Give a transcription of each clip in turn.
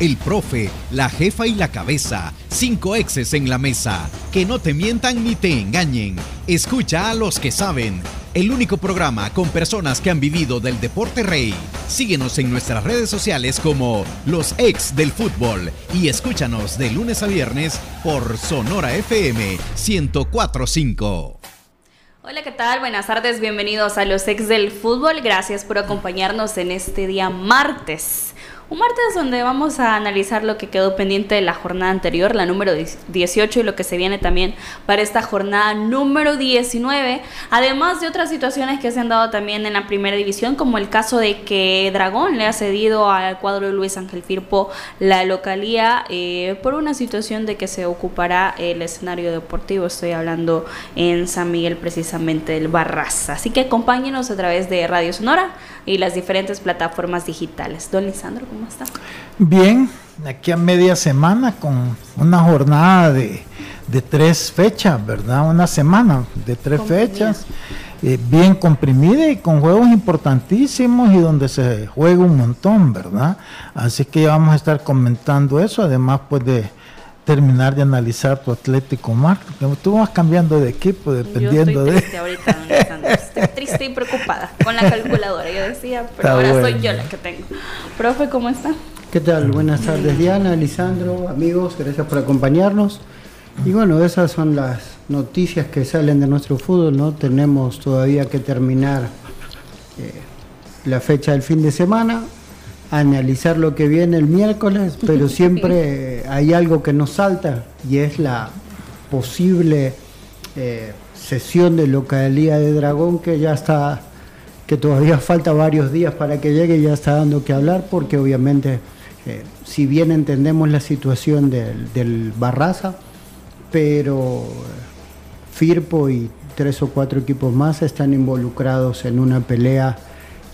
el profe, la jefa y la cabeza. Cinco exes en la mesa. Que no te mientan ni te engañen. Escucha a los que saben. El único programa con personas que han vivido del deporte rey. Síguenos en nuestras redes sociales como Los Ex del Fútbol y escúchanos de lunes a viernes por Sonora FM 1045. Hola, ¿qué tal? Buenas tardes, bienvenidos a los ex del fútbol. Gracias por acompañarnos en este día martes. Un martes donde vamos a analizar lo que quedó pendiente de la jornada anterior, la número 18, y lo que se viene también para esta jornada número 19, además de otras situaciones que se han dado también en la primera división, como el caso de que Dragón le ha cedido al cuadro de Luis Ángel Firpo la localía eh, por una situación de que se ocupará el escenario deportivo. Estoy hablando en San Miguel precisamente del Barraza. Así que acompáñenos a través de Radio Sonora y las diferentes plataformas digitales. Don Lisandro, ¿cómo está? Bien, aquí a media semana con una jornada de, tres fechas, ¿verdad? Una semana de tres fechas, eh, bien comprimida y con juegos importantísimos y donde se juega un montón, ¿verdad? Así que ya vamos a estar comentando eso, además pues de terminar de analizar tu Atlético Marco, que tú vas cambiando de equipo dependiendo yo estoy triste ahorita, estoy triste y preocupada con la calculadora, yo decía, pero ahora soy yo la que tengo. Profe, ¿cómo está? ¿Qué tal? Buenas tardes Diana, Lisandro, amigos, gracias por acompañarnos. Y bueno, esas son las noticias que salen de nuestro fútbol, ¿no? Tenemos todavía que terminar eh, la fecha del fin de semana, analizar lo que viene el miércoles, pero siempre hay algo que nos salta y es la posible eh, sesión de localidad de Dragón que ya está, que todavía falta varios días para que llegue y ya está dando que hablar porque obviamente eh, si bien entendemos la situación del, del Barraza, pero Firpo y tres o cuatro equipos más están involucrados en una pelea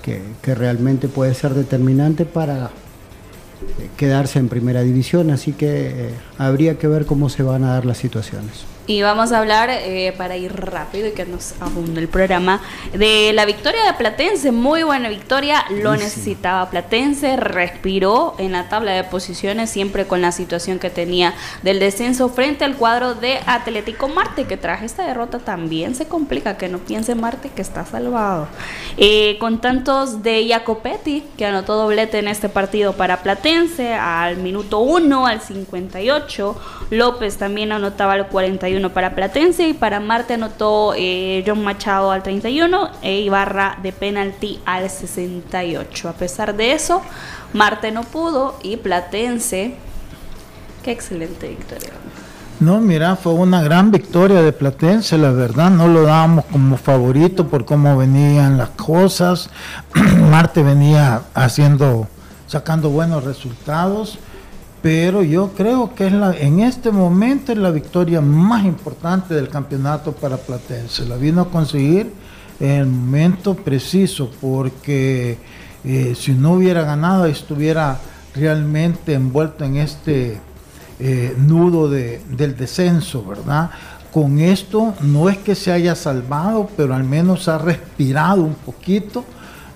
que, realmente puede ser determinante para eh, quedarse en primera división, así que eh, habría que ver cómo se van a dar las situaciones. Y vamos a hablar, eh, para ir rápido y que nos abunde el programa, de la victoria de Platense. Muy buena victoria, lo necesitaba Platense, respiró en la tabla de posiciones, siempre con la situación que tenía del descenso frente al cuadro de Atlético Marte, que traje esta derrota también se complica, que no piense Marte que está salvado. Eh, con tantos de Jacopetti, que anotó doblete en este partido para Platense, al minuto 1, al 58, López también anotaba al 41 para Platense y para Marte anotó eh, John Machado al 31 e Ibarra de penalti al 68. A pesar de eso, Marte no pudo y Platense, qué excelente victoria. No, mira, fue una gran victoria de Platense, la verdad, no lo dábamos como favorito por cómo venían las cosas. Marte venía haciendo, sacando buenos resultados pero yo creo que es la, en este momento es la victoria más importante del campeonato para Platense. La vino a conseguir en el momento preciso, porque eh, si no hubiera ganado estuviera realmente envuelto en este eh, nudo del descenso, ¿verdad? Con esto no es que se haya salvado, pero al menos ha respirado un poquito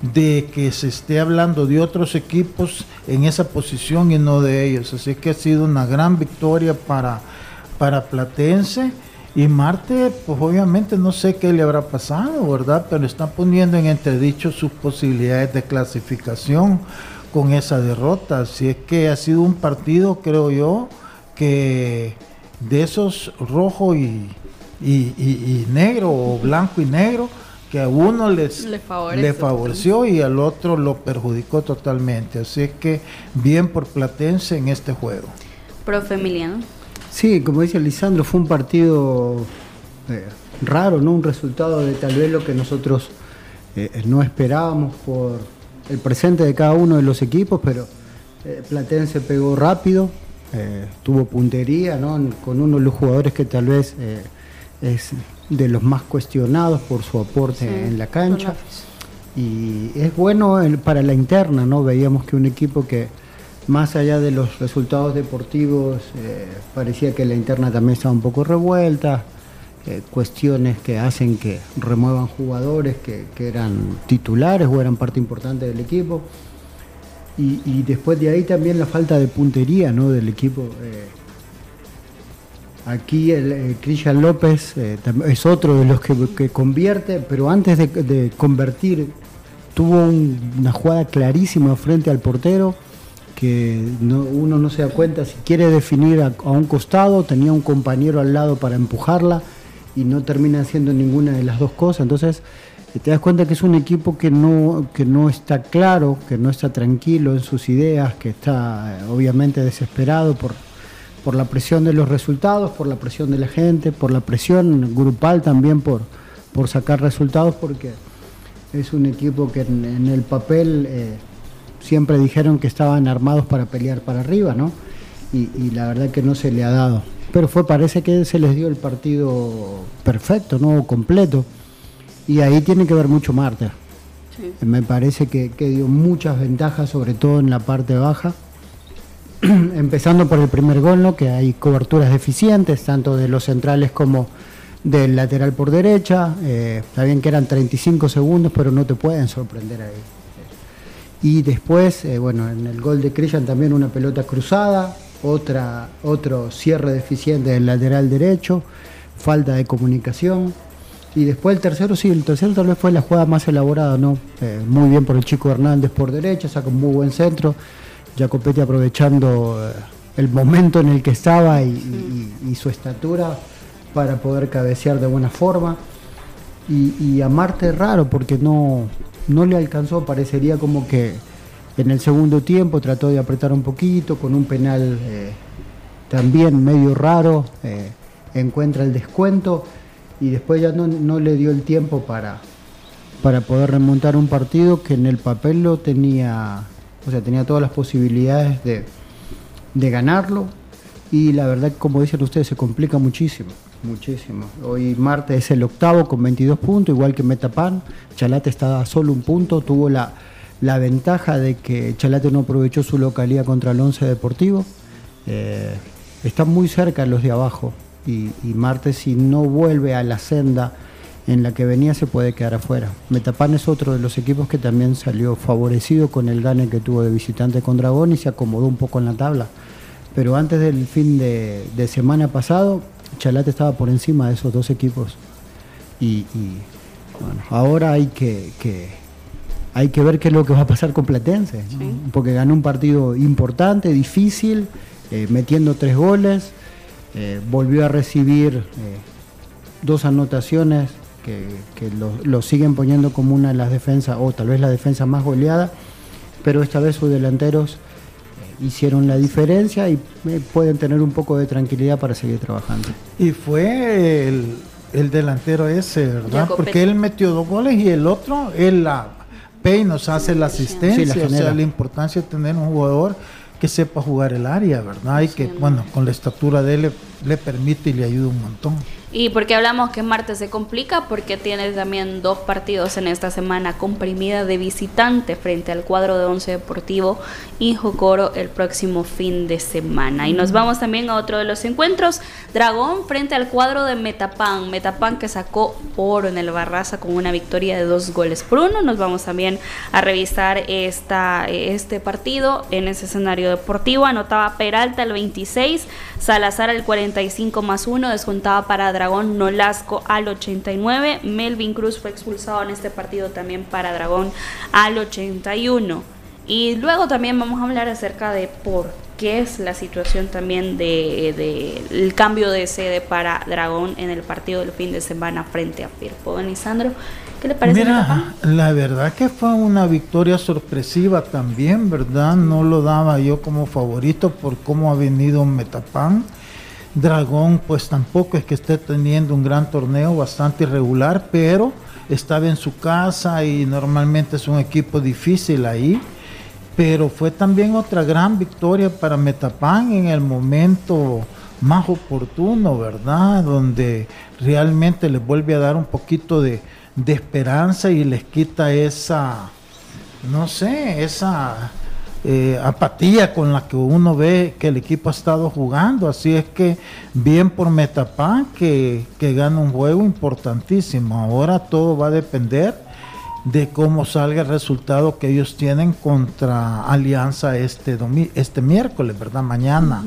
de que se esté hablando de otros equipos en esa posición y no de ellos. Así que ha sido una gran victoria para, para Platense. Y Marte, pues obviamente no sé qué le habrá pasado, ¿verdad? Pero está poniendo en entredicho sus posibilidades de clasificación con esa derrota. Así es que ha sido un partido, creo yo, que de esos rojo y, y negro o blanco y negro, que a uno les, le, favoreció y al otro lo perjudicó totalmente. Así es que bien por Platense en este juego. Profe Emiliano. Sí, como dice Lisandro, fue un partido eh, raro, ¿no? Un resultado de tal vez lo que nosotros eh, no esperábamos por el presente de cada uno de los equipos, pero eh, Platense pegó rápido, tuvo puntería, ¿no? Con uno de los jugadores que tal vez es de los más cuestionados por su aporte en la cancha. Y es bueno para la interna, ¿no? Veíamos que un equipo que, más allá de los resultados deportivos, eh, parecía que la interna también estaba un poco revuelta, eh, cuestiones que hacen que remuevan jugadores que, eran titulares o eran parte importante del equipo. Y, después de ahí también la falta de puntería ¿no? del equipo. Eh, aquí el, Cristian López eh, es otro de los que, convierte, pero antes de, convertir tuvo una jugada clarísima frente al portero que uno no se da cuenta si quiere definir a, un costado, tenía un compañero al lado para empujarla y no termina haciendo ninguna de las dos cosas. Entonces te das cuenta que es un equipo que no, que no está claro, que no está tranquilo en sus ideas, que está eh, obviamente desesperado por, por la presión de los resultados, por la presión de la gente, por la presión grupal también por, por sacar resultados, porque es un equipo que en, el papel eh, siempre dijeron que estaban armados para pelear para arriba, ¿no? Y, y, la verdad que no se le ha dado. Pero fue, parece que se les dio el partido perfecto, ¿no? Completo. Y ahí tiene que ver mucho Marta. Me parece que, dio muchas ventajas, sobre todo en la parte baja. Empezando por el primer gol, ¿no? que hay coberturas deficientes, tanto de los centrales como del lateral por derecha. Eh, está bien que eran 35 segundos, pero no te pueden sorprender ahí. Y después, eh, bueno, en el gol de Christian también una pelota cruzada, otra, otro cierre deficiente del lateral derecho, falta de comunicación. Y después el tercero, sí, el tercero tal vez fue la jugada más elaborada, ¿no? Eh, muy bien por el chico Hernández por derecha, saca un muy buen centro. Jacopetti aprovechando eh, el momento en el que estaba y, su estatura para poder cabecear de buena forma. Y, a Marte raro porque no, no le alcanzó, parecería como que en el segundo tiempo trató de apretar un poquito, con un penal eh, también medio raro, encuentra el descuento y después ya no, le dio el tiempo para, para poder remontar un partido que en el papel lo tenía, o sea, tenía todas las posibilidades de, ganarlo y la verdad, como dicen ustedes, se complica muchísimo, muchísimo. Hoy Marte es el octavo con 22 puntos, igual que Metapan, Chalate está solo un punto, tuvo la, ventaja de que Chalate no aprovechó su localidad contra el Once Deportivo. Eh, están muy cerca los de abajo, y, Marte si no vuelve a la senda en la que venía se puede quedar afuera. Metapan es otro de los equipos que también salió favorecido con el gane que tuvo de visitante con Dragón y se acomodó un poco en la tabla. Pero antes del fin de, semana pasado, Chalate estaba por encima de esos dos equipos. Y, bueno, ahora hay que, hay que ver qué es lo que va a pasar con Platense, porque ganó un partido importante, difícil, eh, metiendo tres goles. Eh, volvió a recibir eh, dos anotaciones que, lo, siguen poniendo como una de las defensas, o tal vez la defensa más goleada, pero esta vez sus delanteros eh, hicieron la diferencia y pueden tener un poco de tranquilidad para seguir trabajando. Y fue el, delantero ese, ¿verdad? Porque él metió dos goles y el otro, él la Pay nos hace la asistencia, o sea, la importancia de tener un jugador que sepa jugar el área, ¿verdad? Y que, bueno, con la estatura de él le, permite y le ayuda un montón. Y porque hablamos que martes se complica, porque tiene también dos partidos en esta semana comprimida de visitante frente al cuadro de Once Deportivo y Jocoro el próximo fin de semana. Y nos vamos también a otro de los encuentros, Dragón frente al cuadro de Metapan. Metapan que sacó oro en el Barraza con una victoria de dos goles por uno. Nos vamos también a revisar esta, este partido en ese escenario deportivo. Anotaba Peralta el 26, Salazar el 45 más 1, descontaba para Dragón Nolasco al 89. Melvin Cruz fue expulsado en este partido también para Dragón al 81. Y luego también vamos a hablar acerca de por qué es la situación también del de, cambio de sede para Dragón en el partido del fin de semana frente a Firpo. Lisandro, ¿qué le parece? Mira, la verdad que fue una victoria sorpresiva también, ¿verdad? No lo daba yo como favorito por cómo ha venido Metapan Dragón pues tampoco es que esté teniendo un gran torneo, bastante irregular, pero estaba en su casa y normalmente es un equipo difícil ahí. Pero fue también otra gran victoria para Metapan en el momento más oportuno, ¿verdad? Donde realmente les vuelve a dar un poquito de, de esperanza y les quita esa, no sé, esa eh, apatía con la que uno ve que el equipo ha estado jugando. Así es que bien por Metapan que, que gana un juego importantísimo. Ahora todo va a depender de cómo salga el resultado que ellos tienen contra Alianza este, este miércoles, ¿verdad? Mañana,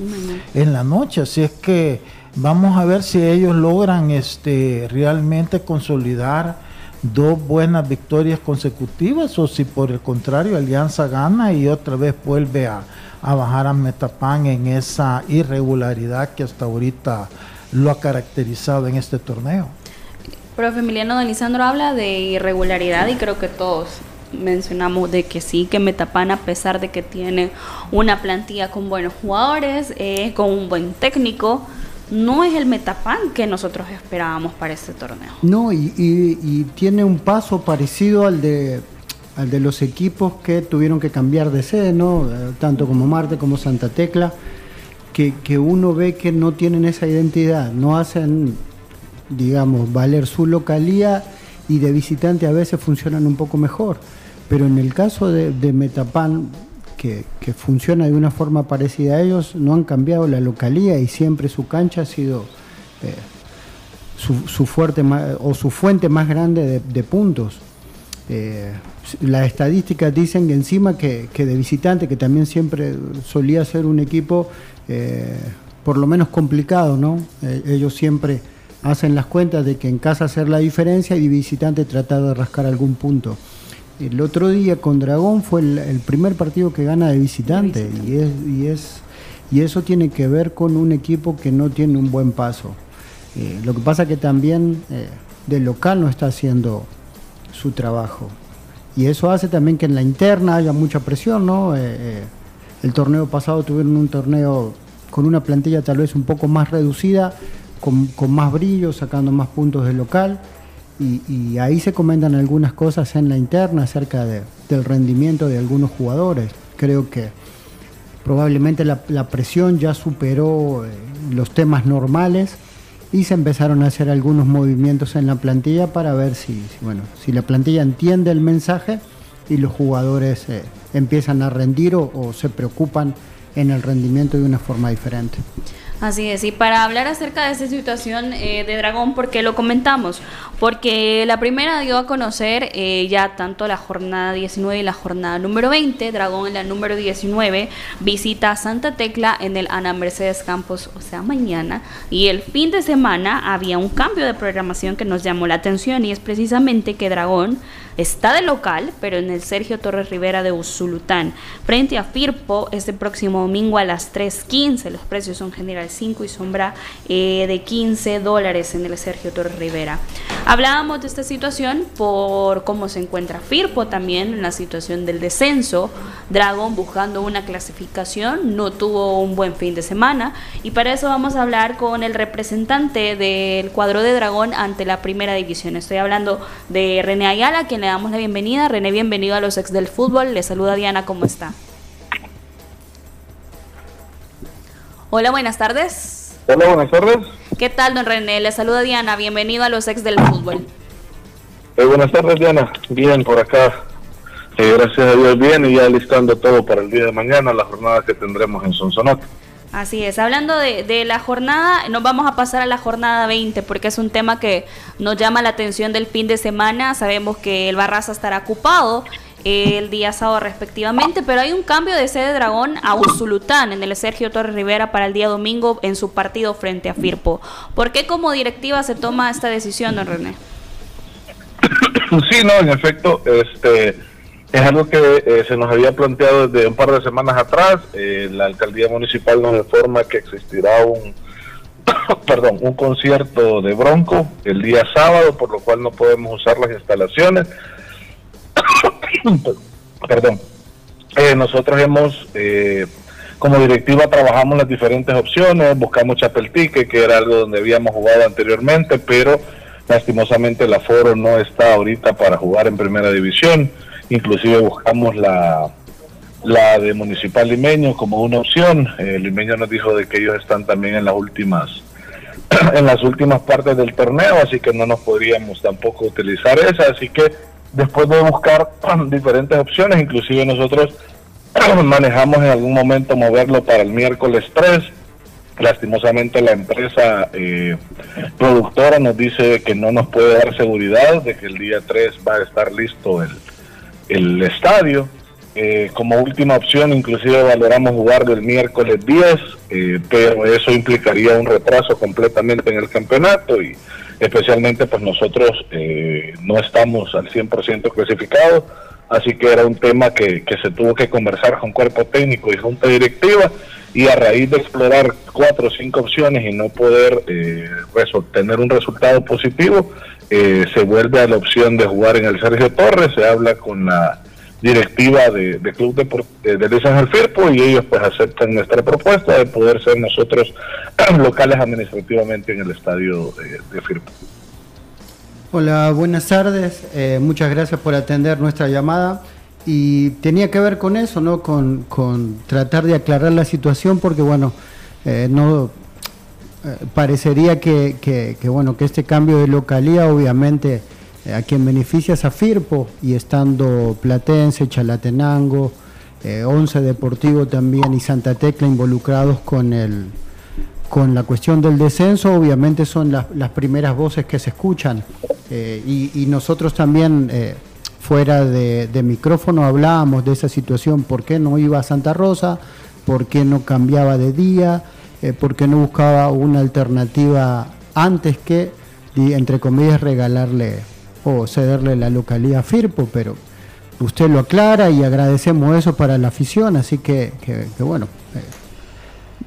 en la noche. Así es que vamos a ver si ellos logran este, realmente consolidar dos buenas victorias consecutivas o si por el contrario Alianza gana y otra vez vuelve a, a bajar a Metapan en esa irregularidad que hasta ahorita lo ha caracterizado en este torneo. Profe Emiliano Don Lisandro habla de irregularidad y creo que todos mencionamos de que sí, que Metapan a pesar de que tiene una plantilla con buenos jugadores, eh, con un buen técnico, no es el Metapan que nosotros esperábamos para este torneo. No, y, tiene un paso parecido al de, al de los equipos que tuvieron que cambiar de sede, ¿no? Eh, tanto como Marte como Santa Tecla, que, que uno ve que no tienen esa identidad, no hacen digamos, valer su localía y de visitante a veces funcionan un poco mejor. Pero en el caso de, Metapan, que, funciona de una forma parecida a ellos, no han cambiado la localía y siempre su cancha ha sido eh, su, fuerte o su fuente más grande de, puntos. Eh, las estadísticas dicen que encima que, de visitante, que también siempre solía ser un equipo eh, por lo menos complicado, ¿no? ellos siempre hacen las cuentas de que en casa hacer la diferencia y visitante tratar de rascar algún punto. El otro día con Dragón fue el, primer partido que gana de visitante, Y, es, y, es, y eso tiene que ver con un equipo que no tiene un buen paso. Eh, lo que pasa que también eh, del local no está haciendo su trabajo. Y eso hace también que en la interna haya mucha presión, ¿no? Eh, el torneo pasado tuvieron un torneo con una plantilla tal vez un poco más reducida, con, más brillo, sacando más puntos del local. Y, ahí se comentan algunas cosas en la interna acerca del rendimiento de algunos jugadores. Creo que probablemente la, presión ya superó eh, los temas normales y se empezaron a hacer algunos movimientos en la plantilla para ver si, bueno, si la plantilla entiende el mensaje y los jugadores eh, empiezan a rendir o se preocupan en el rendimiento de una forma diferente. Así es, y para hablar acerca de esta situación eh, de Dragón, ¿por qué lo comentamos? Porque la primera dio a conocer eh, ya tanto la jornada 19 y la jornada número 20. Dragón en la número 19 visita Santa Tecla en el Ana Mercedes Campos, o sea, mañana. Y el fin de semana había un cambio de programación que nos llamó la atención y es precisamente que Dragón está de local, pero en el Sergio Torres Rivera de Usulután, frente a Firpo este próximo domingo a las 3.15. Los precios son general 5 y sombra eh, de 15 dólares en el Sergio Torres Rivera. Hablábamos de esta situación por cómo se encuentra Firpo también en la situación del descenso. Dragon buscando una clasificación, no tuvo un buen fin de semana y para eso vamos a hablar con el representante del cuadro de Dragón ante la primera división. Estoy hablando de René Ayala, quien le damos la bienvenida. René, bienvenido a los ex del fútbol. Le saluda Diana, ¿cómo está? Hola, buenas tardes. Hola, buenas tardes. ¿Qué tal, don René? Le saluda Diana. Bienvenido a los ex del fútbol. Eh, buenas tardes, Diana. Bien, por acá. Eh, gracias a Dios, bien y ya listando todo para el día de mañana, la jornada que tendremos en Sonsonate. Así es, hablando de, la jornada, nos vamos a pasar a la jornada 20 porque es un tema que nos llama la atención del fin de semana. Sabemos que el Barraza estará ocupado el día sábado respectivamente, pero hay un cambio de sede Dragón a Usulután en el Sergio Torres Rivera para el día domingo en su partido frente a Firpo. ¿Por qué como directiva se toma esta decisión, don René? Sí, no, en efecto, este es algo que eh, se nos había planteado desde un par de semanas atrás. Eh, la alcaldía municipal nos informa que existirá un perdón, un concierto de Bronco el día sábado, por lo cual no podemos usar las instalaciones. perdón. Eh, nosotros hemos, como directiva, trabajamos las diferentes opciones, buscamos Chapeltique, que era algo donde habíamos jugado anteriormente, pero lastimosamente el aforo no está ahorita para jugar en primera división inclusive buscamos la, la de Municipal Limeño como una opción. El Limeño nos dijo de que ellos están también en las últimas en las últimas partes del torneo, así que no nos podríamos tampoco utilizar esa, así que después de buscar diferentes opciones, inclusive nosotros manejamos en algún momento moverlo para el miércoles 3, lastimosamente la empresa eh, productora nos dice que no nos puede dar seguridad de que el día 3 va a estar listo el, el estadio. Eh, como última opción, inclusive valoramos jugar del miércoles 10, eh, pero eso implicaría un retraso completamente en el campeonato y especialmente pues nosotros eh, no estamos al 100% clasificados, así que era un tema que, que se tuvo que conversar con cuerpo técnico y junta directiva y a raíz de explorar cuatro o cinco opciones y no poder eh, tener un resultado positivo, eh, se vuelve a la opción de jugar en el Sergio Torres, se habla con la directiva de, Club de, de, San Ángel Firpo y ellos pues aceptan nuestra propuesta de poder ser nosotros locales administrativamente en el estadio de, Firpo. Hola, buenas tardes, eh, muchas gracias por atender nuestra llamada y tenía que ver con eso, ¿no? Con, con tratar de aclarar la situación porque bueno, eh, no eh, parecería que, que, bueno que este cambio de localía obviamente eh, a quien beneficia es a Firpo y estando Platense, Chalatenango, Once Deportivo también y Santa Tecla involucrados con el con la cuestión del descenso, obviamente son las, las primeras voces que se escuchan. Y, y, nosotros también fuera de, de micrófono hablábamos de esa situación, por qué no iba a Santa Rosa, por qué no cambiaba de día, eh, por qué no buscaba una alternativa antes que, entre comillas, regalarle o cederle la localidad a Firpo, pero usted lo aclara y agradecemos eso para la afición, así que, bueno, eh,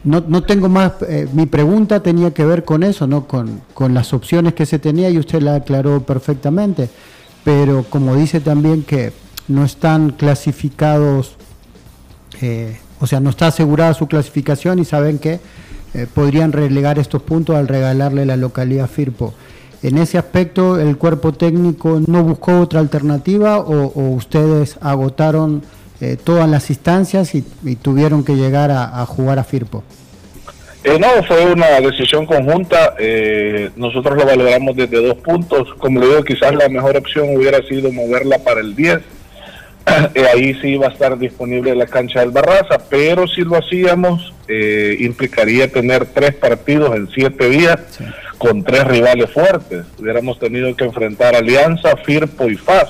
no, no, tengo más, eh, mi pregunta tenía que ver con eso, ¿no? Con, con, las opciones que se tenía y usted la aclaró perfectamente, pero como dice también que no están clasificados o sea, no está asegurada su clasificación y saben que eh, podrían relegar estos puntos al regalarle la localidad Firpo. En ese aspecto, ¿el cuerpo técnico no buscó otra alternativa o, ustedes agotaron eh, todas las instancias y, tuvieron que llegar a, jugar a Firpo? Eh, no, fue una decisión conjunta. nosotros lo valoramos desde dos puntos. Como le digo, quizás la mejor opción hubiera sido moverla para el 10 eh, ahí sí iba a estar disponible la cancha del Barraza, pero si lo hacíamos, eh, implicaría tener tres partidos en siete días con tres rivales fuertes. Hubiéramos tenido que enfrentar Alianza, Firpo y FAS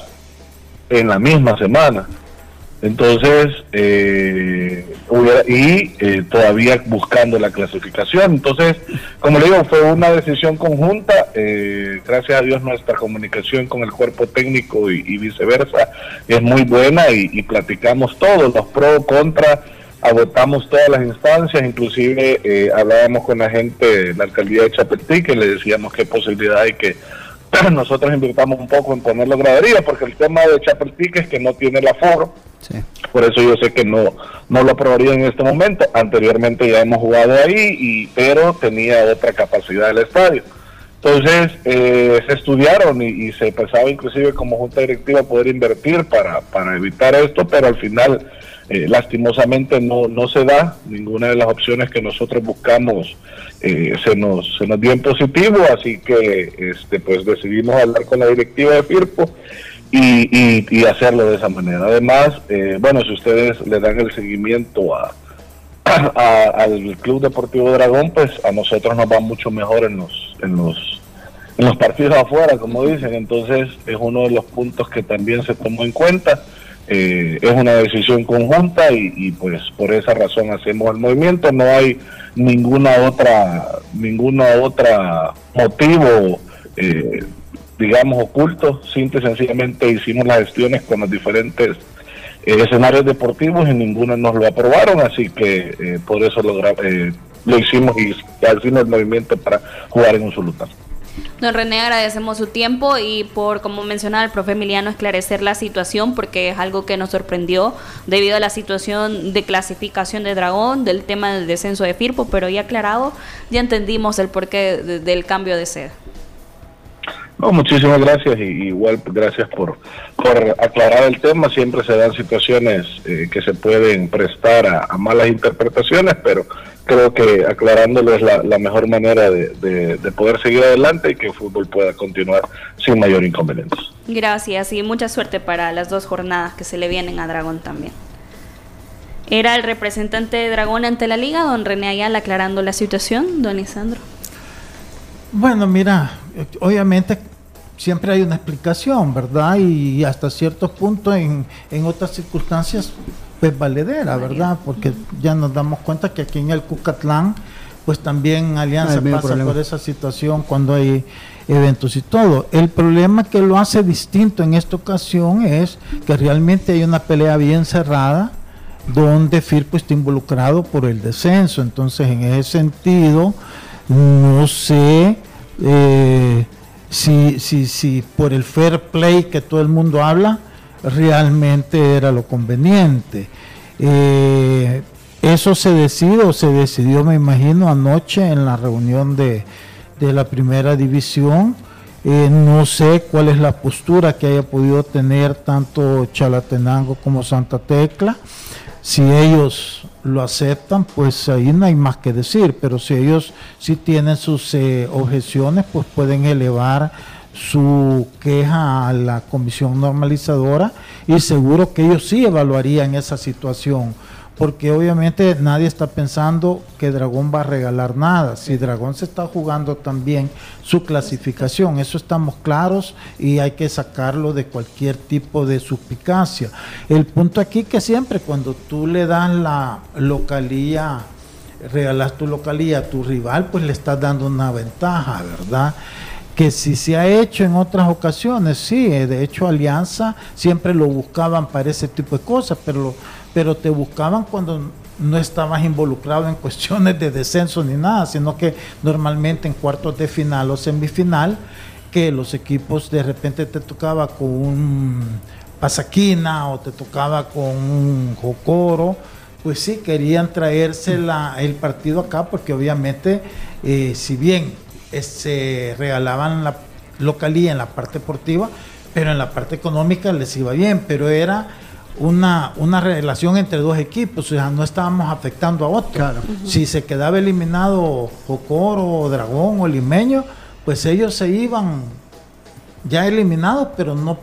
en la misma semana. Entonces, eh, y eh, todavía buscando la clasificación. Entonces, como le digo, fue una decisión conjunta. Eh, gracias a Dios nuestra comunicación con el cuerpo técnico y, viceversa es muy buena y, platicamos todos, los pros, contra, agotamos todas las instancias, inclusive eh, hablábamos con la gente de la alcaldía de Chapetí que le decíamos qué posibilidad hay que nosotros invirtamos un poco en ponerlo gradería, porque el tema de Chapetí es que no tiene el aforo por eso yo sé que no, no lo aprobaría en este momento. Anteriormente ya hemos jugado ahí, y, pero tenía otra capacidad del estadio. Entonces eh, se estudiaron y, se pensaba inclusive como junta directiva poder invertir para, para evitar esto, pero al final eh, lastimosamente no, no se da. Ninguna de las opciones que nosotros buscamos eh, se, nos, se nos dio en positivo, así que este, pues decidimos hablar con la directiva de FIRPO y, y, hacerlo de esa manera. Además, eh, bueno, si ustedes le dan el seguimiento a, al Club Deportivo Dragón, pues a nosotros nos va mucho mejor en los, en los, en los partidos afuera, como dicen. Entonces, es uno de los puntos que también se tomó en cuenta. Eh, es una decisión conjunta y, y, pues por esa razón hacemos el movimiento. No hay ninguna otra, ninguna otra motivo eh, digamos, ocultos, simple y sencillamente hicimos las gestiones con los diferentes eh, escenarios deportivos y ninguno nos lo aprobaron, así que eh, por eso lo, eh, lo hicimos y hicimos el movimiento para jugar en un sultán. Don René, agradecemos su tiempo y por, como mencionaba el profe Emiliano, esclarecer la situación porque es algo que nos sorprendió debido a la situación de clasificación de Dragón, del tema del descenso de Firpo, pero ya aclarado, ya entendimos el porqué del cambio de sede. No, muchísimas gracias y igual gracias por, por aclarar el tema. Siempre se dan situaciones eh, que se pueden prestar a, malas interpretaciones, pero creo que aclarándolo es la, mejor manera de, de, poder seguir adelante y que el fútbol pueda continuar sin mayor inconveniente. Gracias y mucha suerte para las dos jornadas que se le vienen a Dragón también. Era el representante de Dragón ante la liga, don René Ayala, aclarando la situación, don Isandro. Bueno, mira, obviamente siempre hay una explicación, ¿verdad? Y hasta cierto punto en, en otras circunstancias, pues valedera, ¿verdad? Porque ya nos damos cuenta que aquí en el Cucatlán, pues también Alianza pasa por esa situación cuando hay eventos y todo. El problema que lo hace distinto en esta ocasión es que realmente hay una pelea bien cerrada donde Firpo está involucrado por el descenso. Entonces, en ese sentido, no sé eh, si, si, si por el fair play que todo el mundo habla, realmente era lo conveniente. Eh, eso se decidió, se decidió, me imagino, anoche en la reunión de, de la primera división. Eh, no sé cuál es la postura que haya podido tener tanto Chalatenango como Santa Tecla. Si ellos lo aceptan, pues ahí no hay más que decir, pero si ellos sí tienen sus eh, objeciones, pues pueden elevar su queja a la comisión normalizadora y seguro que ellos sí evaluarían esa situación porque obviamente nadie está pensando que Dragón va a regalar nada. Si Dragón se está jugando también su clasificación, eso estamos claros y hay que sacarlo de cualquier tipo de suspicacia. El punto aquí que siempre cuando tú le das la localía, regalas tu localía a tu rival, pues le estás dando una ventaja, ¿verdad? Que si se ha hecho en otras ocasiones, sí, de hecho Alianza siempre lo buscaban para ese tipo de cosas, pero pero te buscaban cuando no estabas involucrado en cuestiones de descenso ni nada, sino que normalmente en cuartos de final o semifinal, que los equipos de repente te tocaba con un Pasaquina o te tocaba con un Jocoro, pues sí, querían traerse el partido acá porque obviamente, eh, si bien eh, se regalaban la localía en la parte deportiva, pero en la parte económica les iba bien, pero era una, una relación entre dos equipos, o sea, no estábamos afectando a otro. Si se quedaba eliminado Jocoro, Dragón o Limeño, pues ellos se iban ya eliminados, pero no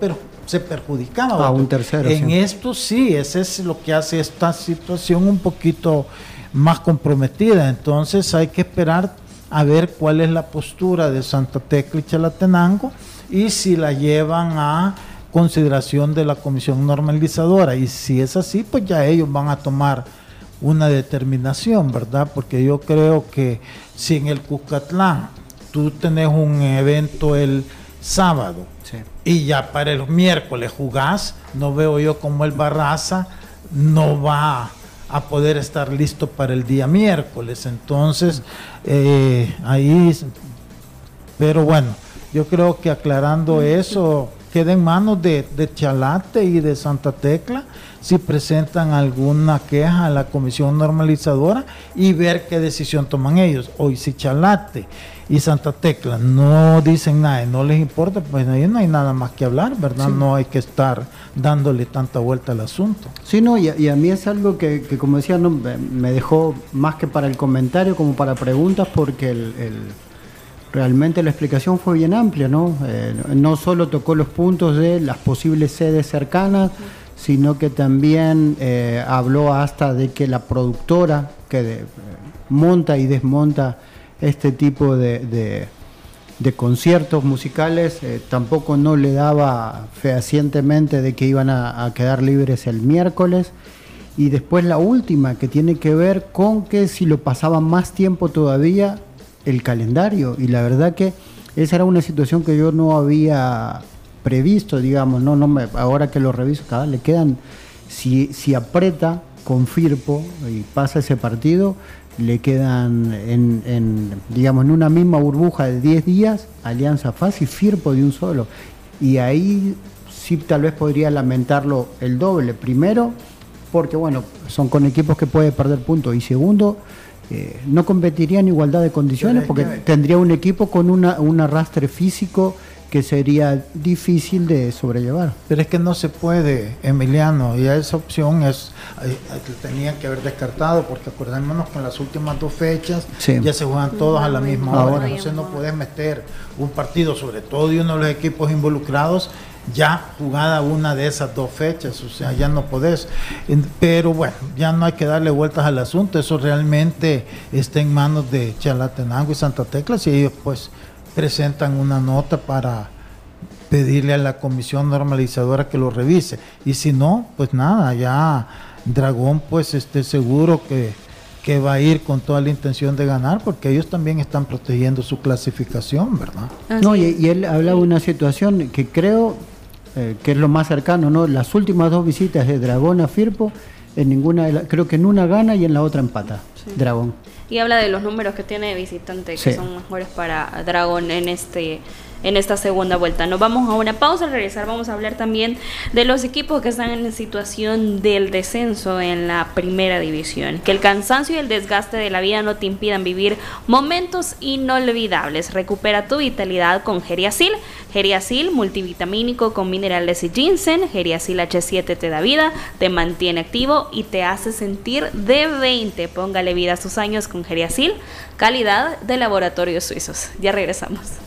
se perjudicaban. A un tercero. En esto sí, ese es lo que hace esta situación un poquito más comprometida. Entonces hay que esperar a ver cuál es la postura de Santa Tecla y Chalatenango y si la llevan a consideración de la comisión normalizadora. Y si es así, pues ya ellos van a tomar una determinación, ¿verdad? Porque yo creo que si en el Cuscatlán tú tenés un evento el sábado y ya para el miércoles jugás, no veo yo como el Barraza no va a poder estar listo para el día miércoles. Entonces, eh, ahí, pero bueno, yo creo que aclarando eso, queda en manos de, Chalate y de Santa Tecla si presentan alguna queja a la comisión normalizadora y ver qué decisión toman ellos. Hoy si Chalate y Santa Tecla no dicen nada y no les importa, pues ahí no hay nada más que hablar, ¿verdad? No hay que estar dándole tanta vuelta al asunto. Sí, no, y a, mí es algo que, como decía, no, me dejó más que para el comentario, como para preguntas, porque el realmente la explicación fue bien amplia, ¿no? Eh, no solo tocó los puntos de las posibles sedes cercanas, sino que también eh, habló hasta de que la productora que monta y desmonta este tipo de, conciertos musicales eh, tampoco no le daba fehacientemente de que iban a quedar libres el miércoles. Y después la última, que tiene que ver con que si lo pasaban más tiempo todavía, el calendario y la verdad que esa era una situación que yo no había previsto, digamos, no, no me, ahora que lo reviso, cada le quedan, si, si aprieta con Firpo y pasa ese partido, le quedan en, digamos, en una misma burbuja de 10 días, Alianza Fácil y Firpo de un solo. Y ahí sí tal vez podría lamentarlo el doble. Primero, porque bueno, son con equipos que puede perder puntos. Y segundo, eh, no competiría en igualdad de condiciones porque tendría un equipo con una, un arrastre físico que sería difícil de sobrellevar. Pero es que no se puede, Emiliano, y esa opción es eh, tenían que haber descartado, porque acordémonos que en las últimas dos fechas ya se juegan todos a la misma hora, entonces no puedes meter un partido, sobre todo de uno de los equipos involucrados, ya jugada una de esas dos fechas, o sea, ya no podés. Pero bueno, ya no hay que darle vueltas al asunto, eso realmente está en manos de Chalatenango y Santa Tecla, si ellos pues presentan una nota para pedirle a la comisión normalizadora que lo revise. Y si no, pues nada, ya Dragón pues esté seguro que, que va a ir con toda la intención de ganar, porque ellos también están protegiendo su clasificación, ¿verdad? No, y, y él habla de una situación que creo eh, que es lo más cercano, ¿no? Las últimas dos visitas de Dragón a Firpo, en ninguna creo que en una gana y en la otra empata. Dragón. Y habla de los números que tiene visitante, que son mejores para Dragón en este en esta segunda vuelta. Nos vamos a una pausa, al regresar vamos a hablar también de los equipos que están en situación del descenso en la primera división. Que el cansancio y el desgaste de la vida no te impidan vivir momentos inolvidables. Recupera tu vitalidad con Geriasil. Geriasil multivitamínico con minerales y ginseng. Geriasil H7 te da vida, te mantiene activo y te hace sentir de 20. Póngale vida a sus años con Geriasil. Calidad de laboratorios suizos. Ya regresamos.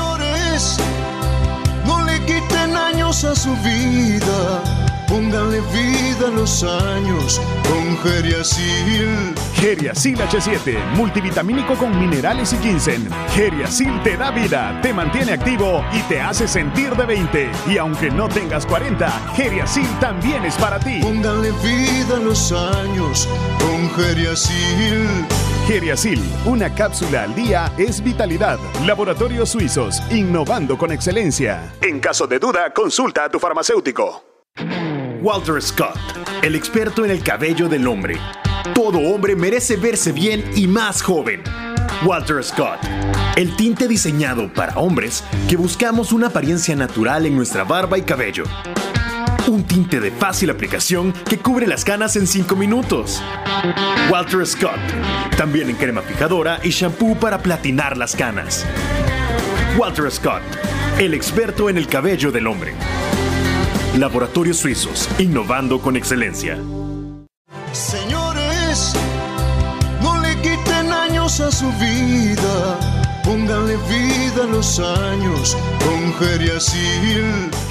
Años a su vida. Pónganle vida a los años con Geriasil. Geriasil H7, multivitamínico con minerales y ginseng. Geriasil te da vida, te mantiene activo y te hace sentir de 20. Y aunque no tengas 40, Geriasil también es para ti. Pónganle vida a los años con Geriasil. Geriasil, una cápsula al día es vitalidad. Laboratorios Suizos, innovando con excelencia. En caso de duda, consulta a tu farmacéutico. Walter Scott, el experto en el cabello del hombre todo hombre merece verse bien y más joven. Walter Scott. El tinte diseñado para hombres que buscamos una apariencia natural en nuestra barba y cabello. Un tinte de fácil aplicación que cubre las canas en 5 minutos. Walter Scott. También en crema fijadora y shampoo para platinar las canas. Walter Scott. El experto en el cabello del hombre. Laboratorios Suizos, innovando con excelencia. a su vida. Pónganle vida a los años con Geriasil.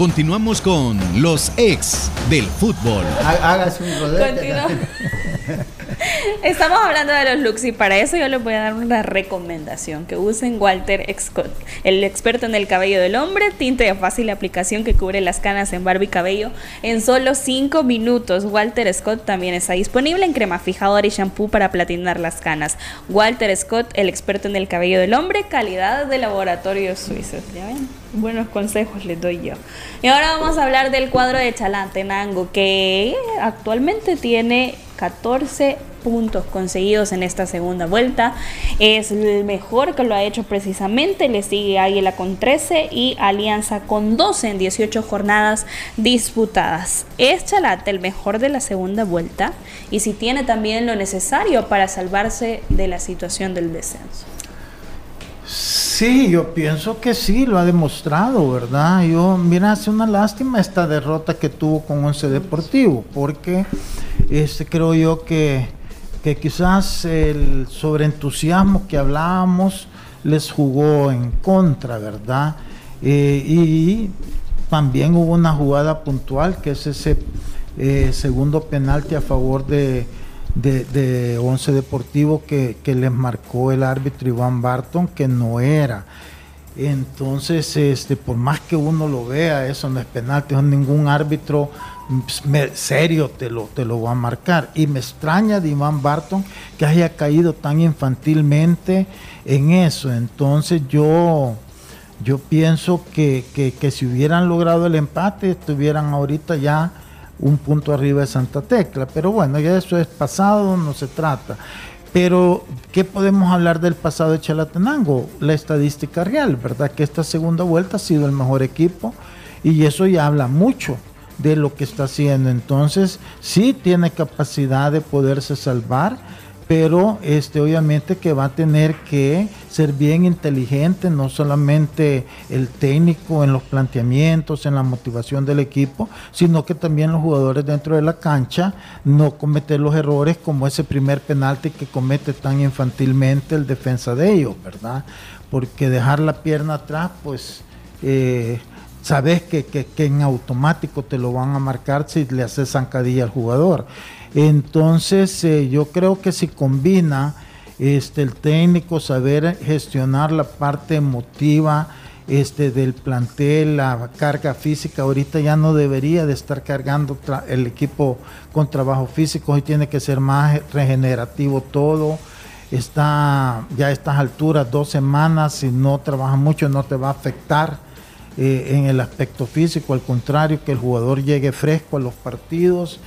Continuamos con los ex del fútbol. Hágase un rodete. Estamos hablando de los looks y para eso yo les voy a dar una recomendación, que usen Walter Scott, el experto en el cabello del hombre, tinte de fácil aplicación que cubre las canas en barba y cabello en solo 5 minutos. Walter Scott también está disponible en crema fijadora y shampoo para platinar las canas. Walter Scott, el experto en el cabello del hombre, calidad de laboratorio suizos. ¿Ya ven? Buenos consejos les doy yo. Y ahora vamos a hablar del cuadro de Chalantenango, que actualmente tiene 14 puntos conseguidos en esta segunda vuelta. Es el mejor que lo ha hecho precisamente. Le sigue Águila con 13 y Alianza con 12 en 18 jornadas disputadas. Es Chalate el mejor de la segunda vuelta y si tiene también lo necesario para salvarse de la situación del descenso. Sí, yo pienso que sí, lo ha demostrado, ¿verdad? Yo, mira, hace una lástima esta derrota que tuvo con Once Deportivo, porque este, creo yo que, que quizás el sobreentusiasmo que hablábamos les jugó en contra, ¿verdad? Eh, y también hubo una jugada puntual que es ese eh, segundo penalti a favor de, de, Once Deportivo que, que, les marcó el árbitro Iván Barton, que no era. Entonces, este, por más que uno lo vea, eso no es penalti, ningún árbitro serio te lo, te lo va a marcar. Y me extraña de Iván Barton que haya caído tan infantilmente en eso. Entonces yo, yo pienso que, que, si hubieran logrado el empate, estuvieran ahorita ya un punto arriba de Santa Tecla. Pero bueno, ya eso es pasado, no se trata. Pero, ¿qué podemos hablar del pasado de Chalatenango? La estadística real, ¿verdad? Que esta segunda vuelta ha sido el mejor equipo y eso ya habla mucho de lo que está haciendo. Entonces, sí tiene capacidad de poderse salvar, pero este obviamente que va a tener que ser bien inteligente, no solamente el técnico en los planteamientos, en la motivación del equipo, sino que también los jugadores dentro de la cancha no cometer los errores como ese primer penalti que comete tan infantilmente el defensa de ellos, ¿verdad? Porque dejar la pierna atrás, pues eh, sabes que, en automático te lo van a marcar si le haces zancadilla al jugador. Entonces, eh, yo creo que si combina este, el técnico, saber gestionar la parte emotiva este, del plantel, la carga física, ahorita ya no debería de estar cargando el equipo con trabajo físico, hoy tiene que ser más regenerativo todo. Está ya a estas alturas, dos semanas, si no trabaja mucho no te va a afectar eh, en el aspecto físico, al contrario, que el jugador llegue fresco a los partidos.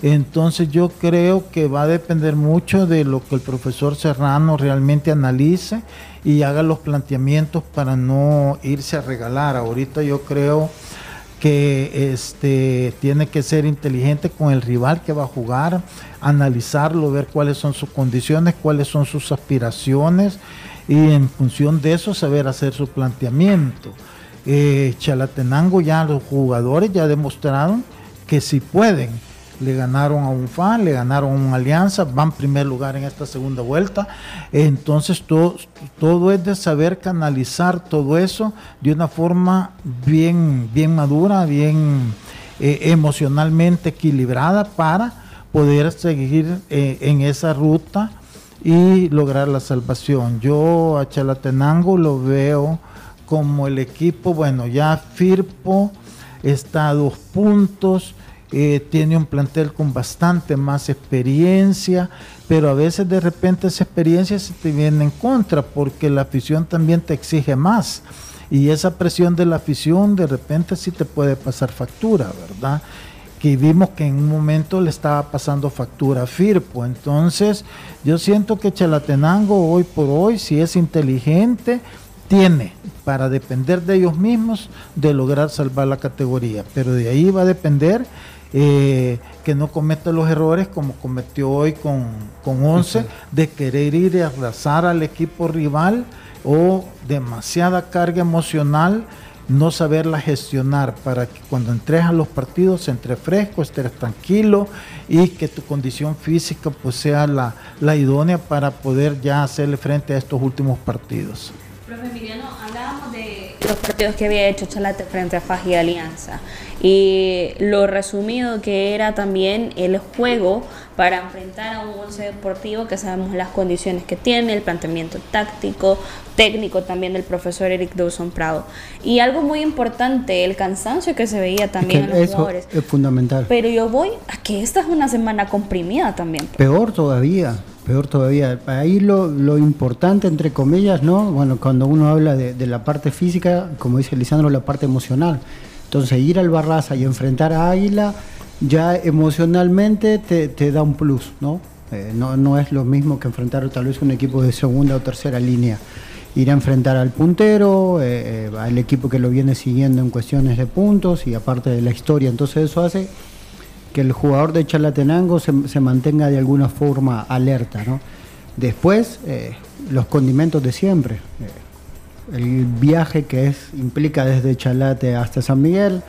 Entonces yo creo que va a depender mucho de lo que el profesor Serrano realmente analice y haga los planteamientos para no irse a regalar. Ahorita yo creo que este tiene que ser inteligente con el rival que va a jugar, analizarlo, ver cuáles son sus condiciones, cuáles son sus aspiraciones y en función de eso saber hacer su planteamiento. Eh, Chalatenango ya los jugadores ya demostraron que si pueden. Le ganaron a un fan, le ganaron a una alianza, van primer lugar en esta segunda vuelta. Entonces todo, todo es de saber canalizar todo eso de una forma bien, bien madura, bien eh, emocionalmente equilibrada para poder seguir eh, en esa ruta y lograr la salvación. Yo a Chalatenango lo veo como el equipo, bueno, ya Firpo está a dos puntos, eh, tiene un plantel con bastante más experiencia, pero a veces de repente esa experiencia se te viene en contra porque la afición también te exige más. Y esa presión de la afición de repente sí te puede pasar factura, ¿verdad? Que vimos que en un momento le estaba pasando factura a Firpo. Entonces, yo siento que Chalatenango hoy por hoy, si es inteligente, tiene para depender de ellos mismos de lograr salvar la categoría. Pero de ahí va a depender eh, que no cometa los errores como cometió hoy con, con 11, de querer ir y arrasar al equipo rival o demasiada carga emocional, no saberla gestionar para que cuando entres a los partidos entre fresco, estés tranquilo y que tu condición física pues sea la, la idónea para poder ya hacerle frente a estos últimos partidos. Profe Emiliano, hablábamos de los partidos que había hecho Chalate frente a Faji Alianza y lo resumido que era también el juego para enfrentar a un once deportivo que sabemos las condiciones que tiene, el planteamiento táctico, técnico también del profesor Eric Dawson Prado. Y algo muy importante, el cansancio que se veía también en los eso jugadores. Es fundamental. Pero yo voy a que esta es una semana comprimida también. Peor todavía peor todavía. Ahí lo, lo, importante, entre comillas, ¿no? Bueno, cuando uno habla de, la parte física, como dice Lisandro, la parte emocional. Entonces, ir al Barraza y enfrentar a Águila, ya emocionalmente te, da un plus, ¿no? Eh, ¿no? No es lo mismo que enfrentar tal vez un equipo de segunda o tercera línea. Ir a enfrentar al puntero, eh, eh, al equipo que lo viene siguiendo en cuestiones de puntos y aparte de la historia. Entonces, eso hace que el jugador de Chalatenango se, mantenga de alguna forma alerta. ¿no? Después, eh, los condimentos de siempre. Eh, el viaje que es, implica desde Chalate hasta San Miguel.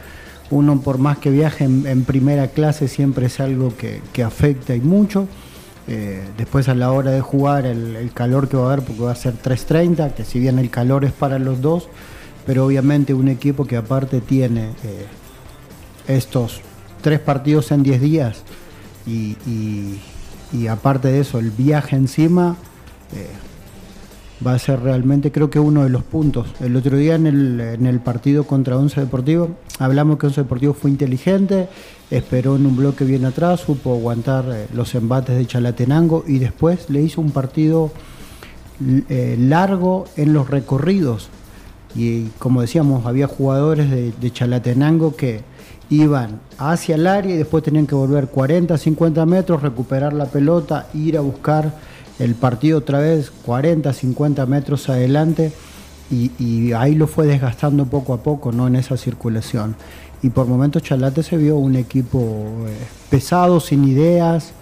Uno por más que viaje en, primera clase siempre es algo que, afecta y mucho. Eh, después a la hora de jugar el, calor que va a haber, porque va a ser 3.30, que si bien el calor es para los dos, pero obviamente un equipo que aparte tiene estos tres partidos en 10 días y, aparte de eso el viaje encima, eh, va a ser realmente creo que uno de los puntos. El otro día en el, en el partido contra Once Deportivo hablamos que Once Deportivo fue inteligente, esperó en un bloque bien atrás, supo aguantar eh, los embates de Chalatenango y después le hizo un partido eh, largo en los recorridos. Y como decíamos, había jugadores de Chalatenango que iban hacia el área y después tenían que volver 40, 50 metros, recuperar la pelota, ir a buscar el partido otra vez 40, 50 metros adelante y, ahí lo fue desgastando poco a poco ¿no? en esa circulación. Y por momentos Chalate se vio un equipo eh, pesado, sin ideas,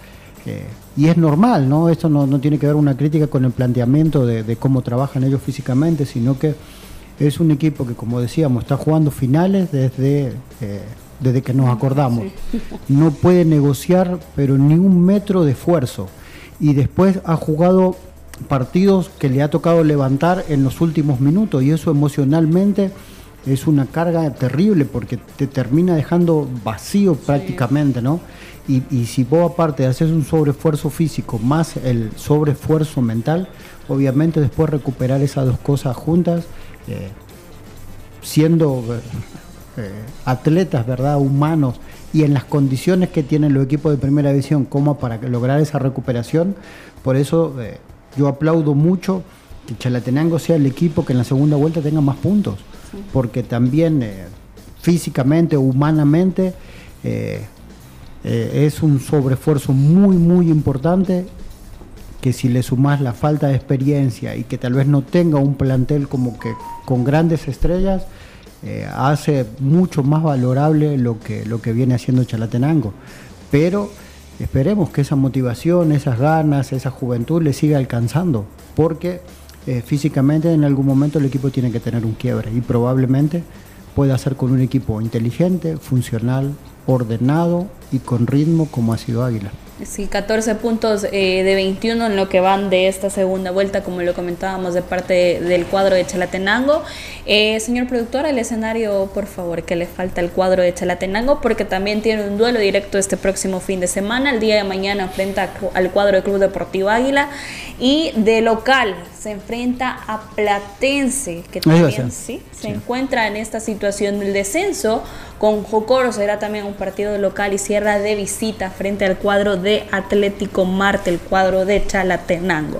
eh, y es normal, ¿no? Esto no, tiene que ver una crítica con el planteamiento de, cómo trabajan ellos físicamente, sino que es un equipo que, como decíamos, está jugando finales desde, eh, desde que nos acordamos. No puede negociar, pero ni un metro de esfuerzo y después ha jugado partidos que le ha tocado levantar en los últimos minutos y eso emocionalmente es una carga terrible porque te termina dejando vacío prácticamente, ¿no? Y, si vos aparte haces un sobreesfuerzo físico más el sobreesfuerzo mental, obviamente después recuperar esas dos cosas juntas, eh, siendo eh, atletas, ¿verdad? Humanos y en las condiciones que tienen los equipos de primera división como para lograr esa recuperación. Por eso eh, yo aplaudo mucho que Chalatenango sea el equipo que en la segunda vuelta tenga más puntos, porque también eh, físicamente, humanamente, eh, es un sobreesfuerzo muy, muy importante que si le sumas la falta de experiencia y que tal vez no tenga un plantel como que con grandes estrellas, eh, hace mucho más valorable lo que, lo que viene haciendo Chalatenango. Pero esperemos que esa motivación, esas ganas, esa juventud le siga alcanzando, porque eh, físicamente en algún momento el equipo tiene que tener un quiebre y probablemente pueda ser con un equipo inteligente, funcional, ordenado y con ritmo como ha sido Águila. Sí, 14 puntos eh, de 21 en lo que van de esta segunda vuelta, como lo comentábamos de parte del cuadro de Chalatenango. Eh, señor productor, el escenario, por favor, que le falta el cuadro de Chalatenango, porque también tiene un duelo directo este próximo fin de semana. El día de mañana enfrenta al cuadro del Club Deportivo Águila y de local se enfrenta a Platense, que también sí, se encuentra en esta situación del descenso. Con Jocoro será también un partido local y cierra de visita frente al cuadro de Atlético Marte, el cuadro de Chalatenango.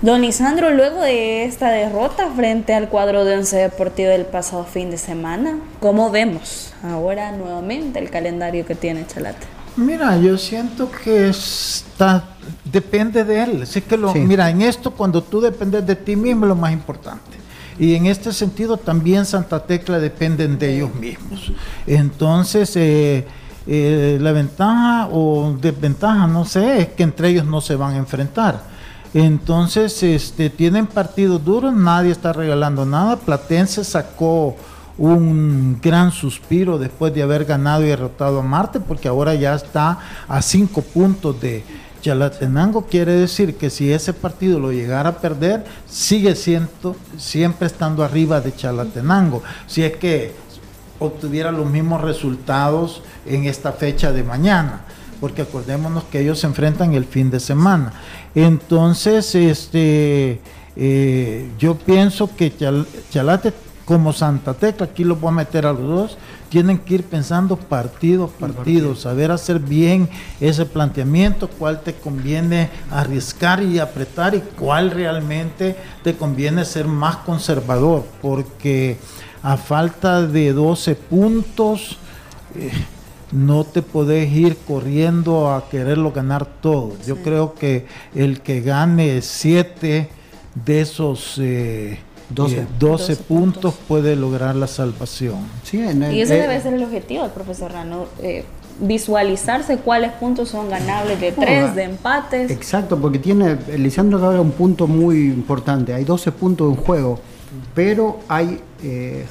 Don Isandro, luego de esta derrota frente al cuadro de Once Deportivo del pasado fin de semana, ¿cómo vemos ahora nuevamente el calendario que tiene Chalate? Mira, yo siento que está, depende de él. que lo, Mira, en esto cuando tú dependes de ti mismo es lo más importante. Y en este sentido también Santa Tecla dependen de ellos mismos. Entonces, eh, eh, la ventaja o desventaja, no sé, es que entre ellos no se van a enfrentar. Entonces, este, tienen partidos duros, nadie está regalando nada. Platense sacó un gran suspiro después de haber ganado y derrotado a Marte, porque ahora ya está a cinco puntos de Chalatenango. Quiere decir que si ese partido lo llegara a perder, sigue siendo siempre estando arriba de Chalatenango. Si es que obtuviera los mismos resultados en esta fecha de mañana, porque acordémonos que ellos se enfrentan el fin de semana. Entonces, este, eh, yo pienso que Chalate como Santa Tecla, aquí lo voy a meter a los dos, tienen que ir pensando partido a partido, saber hacer bien ese planteamiento, cuál te conviene arriesgar y apretar y cuál realmente te conviene ser más conservador, porque a falta de 12 puntos, eh, no te podés ir corriendo a quererlo ganar todo. Yo creo que el que gane 7 de esos 12, eh, eh, puntos puede lograr la salvación. y ese debe ser el objetivo, profesor Rano. visualizarse cuáles puntos son ganables de tres, de empates. Exacto, porque tiene, Lisandro habla un punto muy importante. Hay 12 puntos en juego pero hay eh,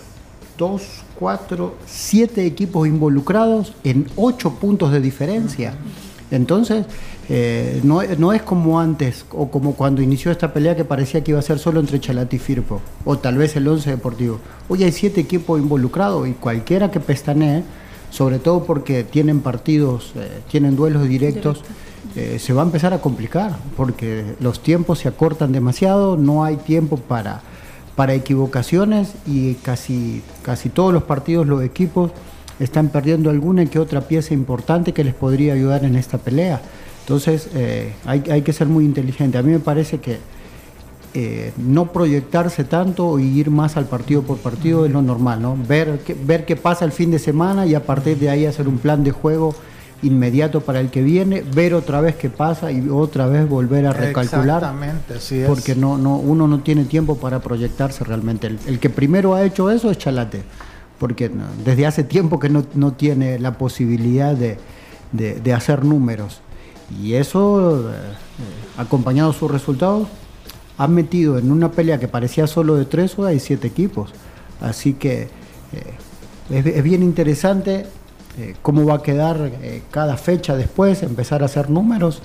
dos, cuatro, siete equipos involucrados en ocho puntos de diferencia. Entonces, eh, no, no, es como antes o como cuando inició esta pelea que parecía que iba a ser solo entre Chalati y Firpo, o tal vez el 11 Deportivo. Hoy hay siete equipos involucrados y cualquiera que pestanee, sobre todo porque tienen partidos, eh, tienen duelos directos, eh, se va a empezar a complicar, porque los tiempos se acortan demasiado, no hay tiempo para, para equivocaciones y casi, casi todos los partidos, los equipos, están perdiendo alguna que otra pieza importante que les podría ayudar en esta pelea. Entonces eh, hay, hay, que ser muy inteligente. A mí me parece que eh, no proyectarse tanto y ir más al partido por partido es lo normal, ¿no? Ver, ver qué pasa el fin de semana y a partir de ahí hacer un plan de juego inmediato para el que viene, ver otra vez qué pasa y otra vez volver a recalcular. Exactamente, así es. Porque no, no, uno no tiene tiempo para proyectarse realmente. El, el que primero ha hecho eso es Chalate porque desde hace tiempo que no, tiene la posibilidad de, de, hacer números. Y eso, eh, acompañado de sus resultados, ha metido en una pelea que parecía solo de tres, o hay siete equipos. Así que eh, es, bien interesante eh, cómo va a quedar cada fecha después, empezar a hacer números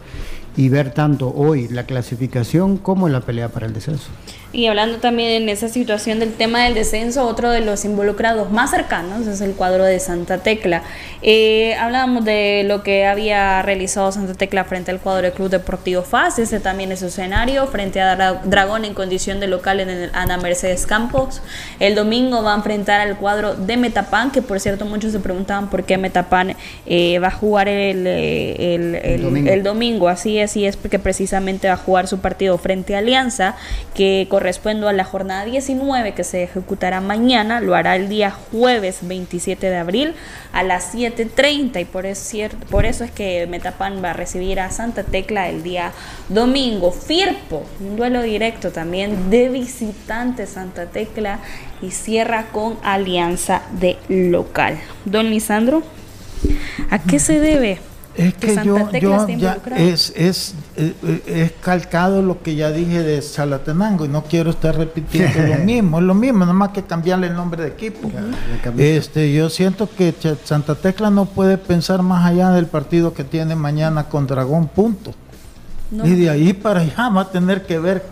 y ver tanto hoy la clasificación como la pelea para el descenso. Y hablando también en esa situación del tema del descenso, otro de los involucrados más cercanos es el cuadro de Santa Tecla. Eh, hablábamos de lo que había realizado Santa Tecla frente al cuadro del Club Deportivo FAS, ese también es su escenario, frente a Dragón en condición de local en el Ana Mercedes Campos. El domingo va a enfrentar al cuadro de Metapan, que por cierto muchos se preguntaban por qué Metapan eh, va a jugar el, el, el, domingo. Así es, y es porque precisamente va a jugar su partido frente a Alianza, que corre corresponde a la jornada 19 que se ejecutará mañana, lo hará el día jueves 27 de abril a las 7.30 y por eso, por eso es que Metapan va a recibir a Santa Tecla el día domingo. Firpo, un duelo directo también de visitante Santa Tecla y cierra con alianza de local. Don Lisandro, ¿a qué se debe? Es que, yo, yo ya es, es, eh, eh, es, calcado lo que ya dije de Salatenango y no quiero estar repitiendo lo mismo, es lo mismo, nada más que cambiarle el nombre de equipo. este, yo siento que Santa Tecla no puede pensar más allá del partido que tiene mañana con Dragón, punto. Y de ahí para allá va a tener que ver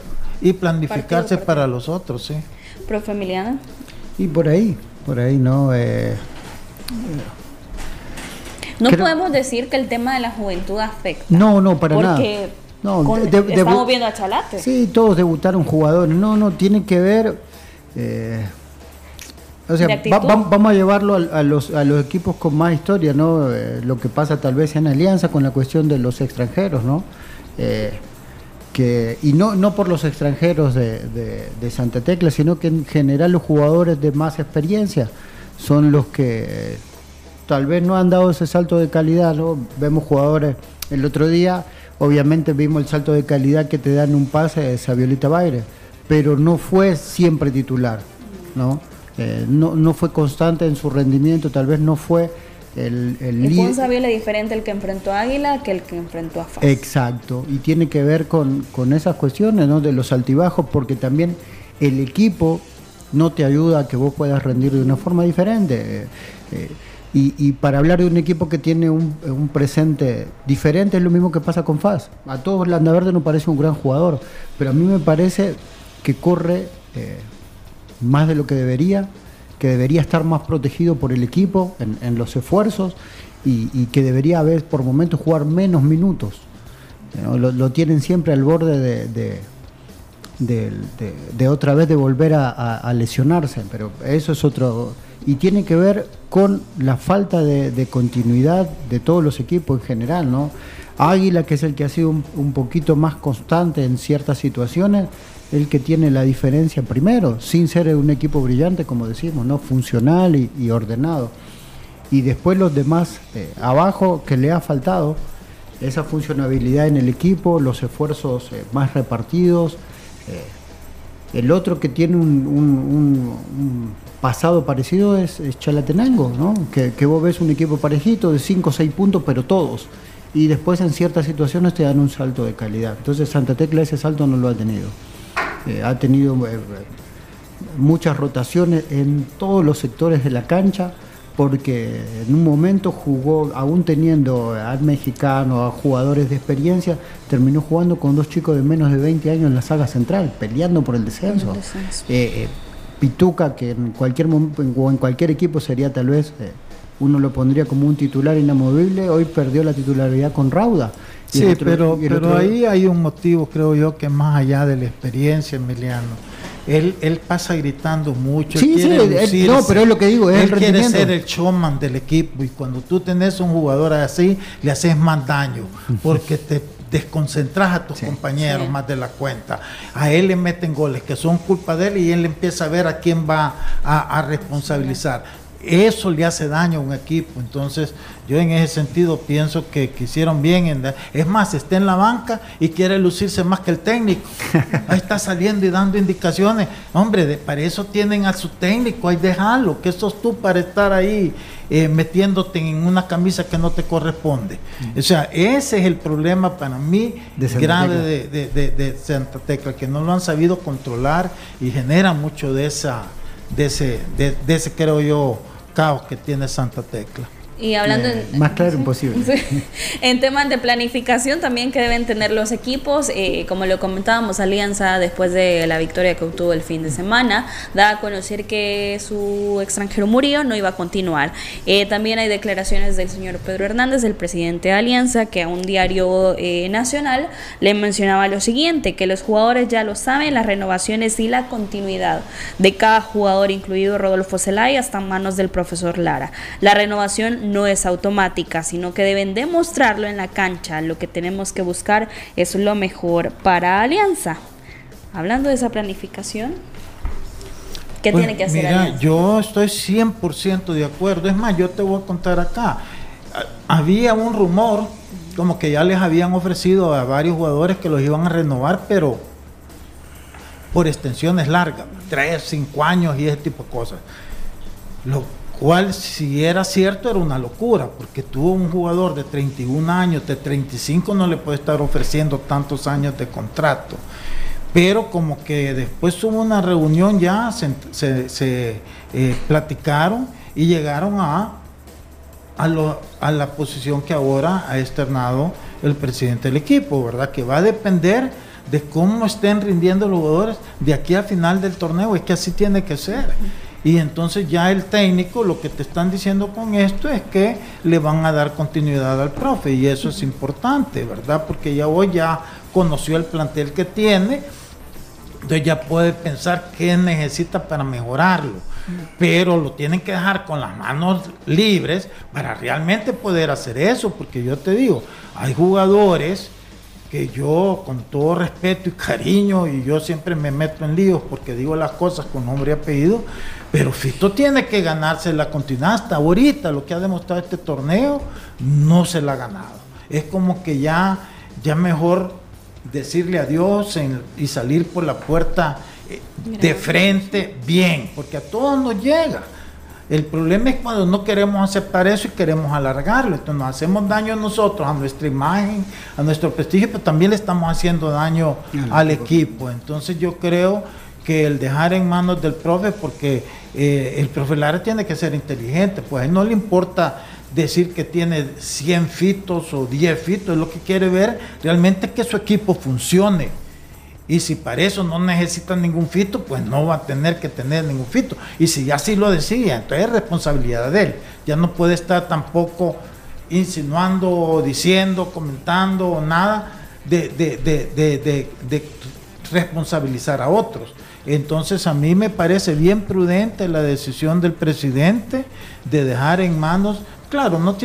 y planificarse para los otros, sí. Profe Emiliana. Y por ahí, por ahí, ¿no? Eh, no podemos decir que el tema de la juventud afecta. No, no, para nada. Porque estamos viendo a Chalate. Sí, todos debutaron jugadores. No, no, tiene que ver. Eh, o sea, vamos a llevarlo a, los, a los equipos con más historia, ¿no? Eh, lo que pasa tal vez en Alianza con la cuestión de los extranjeros, ¿no? Eh, que, y no, no por los extranjeros de, de, Santa Tecla, sino que en general los jugadores de más experiencia son los que tal vez no han dado ese salto de calidad, ¿no? Vemos jugadores, el otro día obviamente vimos el salto de calidad que te dan un pase de Saviolita Baire, pero no fue siempre titular, ¿no? Eh, no, no fue constante en su rendimiento, tal vez no fue el, el y fue un Saviola diferente el que enfrentó a Águila que el que enfrentó a Faz. Exacto, y tiene que ver con, con esas cuestiones, ¿no? De los altibajos, porque también el equipo no te ayuda a que vos puedas rendir de una forma diferente. Eh, eh, y, para hablar de un equipo que tiene un, presente diferente, es lo mismo que pasa con Faz. A todos Landaverde no parece un gran jugador, pero a mí me parece que corre eh, más de lo que debería, que debería estar más protegido por el equipo en, los esfuerzos y, que debería haber por momentos jugar menos minutos. Lo, tienen siempre al borde de, de, otra vez de volver a lesionarse, pero eso es otro y tiene que ver con la falta de, continuidad de todos los equipos en general, ¿no? Águila, que es el que ha sido un, poquito más constante en ciertas situaciones, el que tiene la diferencia primero, sin ser un equipo brillante, como decimos, ¿no? Funcional y, ordenado. Y después los demás eh, abajo que le ha faltado esa funcionabilidad en el equipo, los esfuerzos eh, más repartidos. Eh, el otro que tiene un, pasado parecido es, Chalatenango, ¿no? Que, vos ves un equipo parejito de 5 o 6 puntos, pero todos. Y después en ciertas situaciones te dan un salto de calidad. Entonces Santa Tecla ese salto no lo ha tenido. Eh, ha tenido eh, muchas rotaciones en todos los sectores de la cancha, porque en un momento jugó, aún teniendo al mexicano, a jugadores de experiencia, terminó jugando con dos chicos de menos de 20 años en la saga central, peleando por el descenso. El descenso. Eh, Pituca, que en cualquier momento o en cualquier equipo sería tal vez eh, uno lo pondría como un titular inamovible, hoy perdió la titularidad con Rauda. Sí, otro- pero, pero otro- ahí hay un motivo, creo yo, que más allá de la experiencia, Emiliano. Él, él pasa gritando mucho. él Sí, sí, él- no, pero es lo que digo, es Él el quiere ser el showman del equipo y cuando tú tenés un jugador así, le haces más daño porque te desconcentras a tus compañeros Sí. más de la cuenta. A él le meten goles que son culpa de él y él empieza a ver a quién va a, a responsabilizar. Eso le hace daño a un equipo. Entonces, yo en ese sentido pienso que, que hicieron bien. En es más, está en la banca y quiere lucirse más que el técnico. Ahí está saliendo y dando indicaciones. Hombre, de- para eso tienen a su técnico, ahí déjalo. que sos tú para estar ahí eh, metiéndote en una camisa que no te corresponde? O sea, ese es el problema para mí De grave de, de- de- de Santa Tecla, que no lo han sabido controlar y genera mucho de esa, de ese, de ese creo yo, caos que tiene Santa Tecla. Y hablando Eh, en, más claro imposible. Sí. En temas de planificación también que deben tener los equipos, eh, como lo comentábamos, Alianza después de la victoria que obtuvo el fin de semana, da a conocer que su extranjero Murillo no iba a continuar. Eh, también hay declaraciones del señor Pedro Hernández, el presidente de Alianza, que a un diario eh, nacional le mencionaba lo siguiente, que los jugadores ya lo saben, las renovaciones y la continuidad de cada jugador, incluido Rodolfo Zelaya, en manos del profesor Lara. La renovación no es automática, sino que deben demostrarlo en la cancha. Lo que tenemos que buscar es lo mejor para Alianza. Hablando de esa planificación, ¿qué Pues, tiene que hacer Mira, Alianza? yo estoy 100% de acuerdo. Es más, yo te voy a contar acá. Había un rumor como que ya les habían ofrecido a varios jugadores que los iban a renovar, pero por extensiones largas, 3, 5 años y ese tipo de cosas. Lo cual, si era cierto, era una locura, porque tuvo un jugador de 31 años, de 35, no le puede estar ofreciendo tantos años de contrato. Pero como que después hubo una reunión ya, se, eh, platicaron y llegaron a, a, lo- a la posición que ahora ha externado el presidente del equipo, ¿verdad? Que va a depender de cómo estén rindiendo los jugadores de aquí al final del torneo, es que así tiene que ser. Y entonces ya el técnico, lo que te están diciendo con esto es que le van a dar continuidad al profe y eso es importante, ¿verdad? Porque ya hoy ya conoció el plantel que tiene, entonces ya puede pensar qué necesita para mejorarlo. Pero lo tienen que dejar con las manos libres para realmente poder hacer eso, porque yo te digo, hay jugadores que yo con todo respeto y cariño, y yo siempre me meto en líos porque digo las cosas con nombre y apellido, pero Fito tiene que ganarse la continuidad. Hasta ahorita lo que ha demostrado este torneo no se la ha ganado. Es como que ya, ya mejor decirle adiós en- y salir por la puerta eh, de frente bien, porque a todos nos llega. El problema es cuando no queremos aceptar eso y queremos alargarlo. Entonces nos hacemos daño a nosotros, a nuestra imagen, a nuestro prestigio, pero también le estamos haciendo daño al equipo. Entonces yo creo que el dejar en manos del profe, porque eh, el profe Lara tiene que ser inteligente, pues a él no le importa decir que tiene 100 fitos o 10 fitos, es lo que quiere ver realmente que su equipo funcione. Y si para eso no necesita ningún fito, pues no va a tener que tener ningún fito. Y si ya sí lo decía, entonces es responsabilidad de él. Ya no puede estar tampoco insinuando, diciendo, comentando, nada de, de- de- de- de- de responsabilizar a otros. Entonces a mí me parece bien prudente la decisión del presidente de dejar en manos, claro, no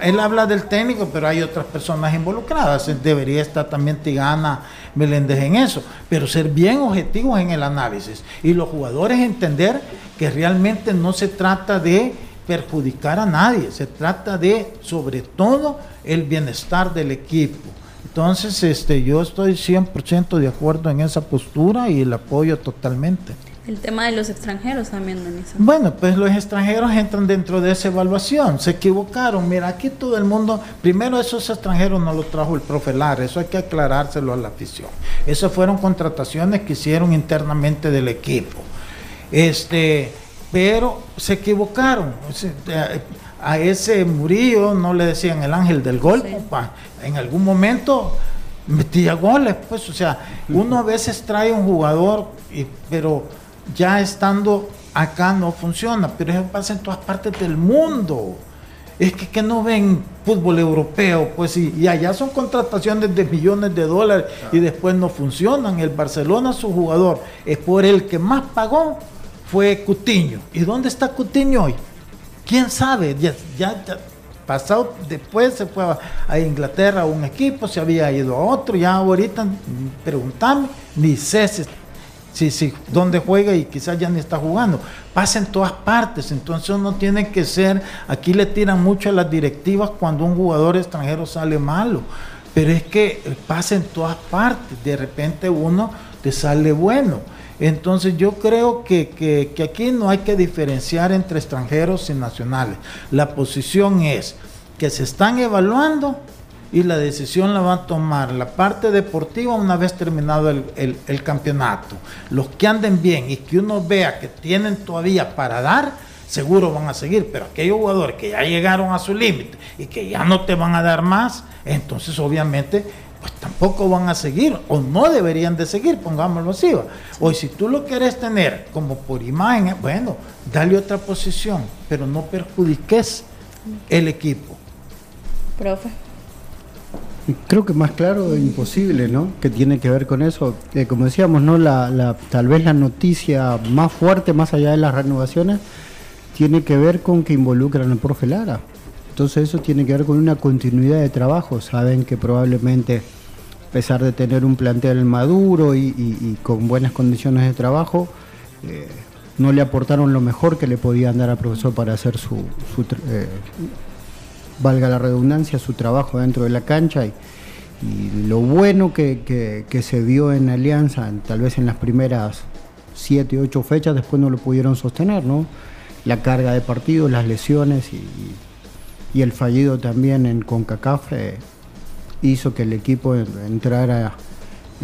él habla del técnico, pero hay otras personas involucradas, debería estar también Tigana Meléndez en eso, pero ser bien objetivos en el análisis y los jugadores entender que realmente no se trata de perjudicar a nadie, se trata de sobre todo el bienestar del equipo. Entonces, este, yo estoy 100% de acuerdo en esa postura y el apoyo totalmente. El tema de los extranjeros también, Denise. Bueno, pues los extranjeros entran dentro de esa evaluación. Se equivocaron. Mira, aquí todo el mundo, primero esos extranjeros no los trajo el profe Lara, eso hay que aclarárselo a la afición. Esas fueron contrataciones que hicieron internamente del equipo. Este, pero se equivocaron. A ese Murillo no le decían el ángel del gol, en algún momento metía goles, pues, o sea, uno a veces trae un jugador, pero ya estando acá no funciona, pero eso pasa en todas partes del mundo. Es que, que no ven fútbol europeo, pues y, allá son contrataciones de millones de dólares y después no funcionan. El Barcelona, su jugador, es por el que más pagó, fue Cutiño. ¿Y dónde está Cutiño hoy? ¿Quién sabe? Ya, pasado, después se fue a, Inglaterra a un equipo, se había ido a otro, ya ahorita preguntame, ni sé si dónde juega y quizás ya ni está jugando. Pasa en todas partes, entonces uno tiene que ser, aquí le tiran mucho a las directivas cuando un jugador extranjero sale malo, pero es que pasa en todas partes, de repente uno te sale bueno. Entonces yo creo que, que aquí no hay que diferenciar entre extranjeros y nacionales. La posición es que se están evaluando y la decisión la va a tomar la parte deportiva una vez terminado el, campeonato. Los que anden bien y que uno vea que tienen todavía para dar, seguro van a seguir, pero aquellos jugadores que ya llegaron a su límite y que ya no te van a dar más, entonces obviamente pues tampoco van a seguir o no deberían de seguir, pongámoslo así. O si tú lo quieres tener como por imagen, bueno, dale otra posición, pero no perjudiques el equipo. Profe. Creo que más claro es imposible, ¿no? Que tiene que ver con eso. Eh, como decíamos, ¿no? La, tal vez la noticia más fuerte, más allá de las renovaciones, tiene que ver con que involucran al profe Lara. Entonces eso tiene que ver con una continuidad de trabajo. Saben que probablemente, a pesar de tener un plantel maduro y, con buenas condiciones de trabajo, eh, no le aportaron lo mejor que le podían dar al profesor para hacer su, eh, valga la redundancia, su trabajo dentro de la cancha y, lo bueno que, se vio en Alianza, tal vez en las primeras siete, ocho fechas, después no lo pudieron sostener, ¿no? La carga de partidos, las lesiones y, el fallido también en CONCACAF eh, hizo que el equipo entrara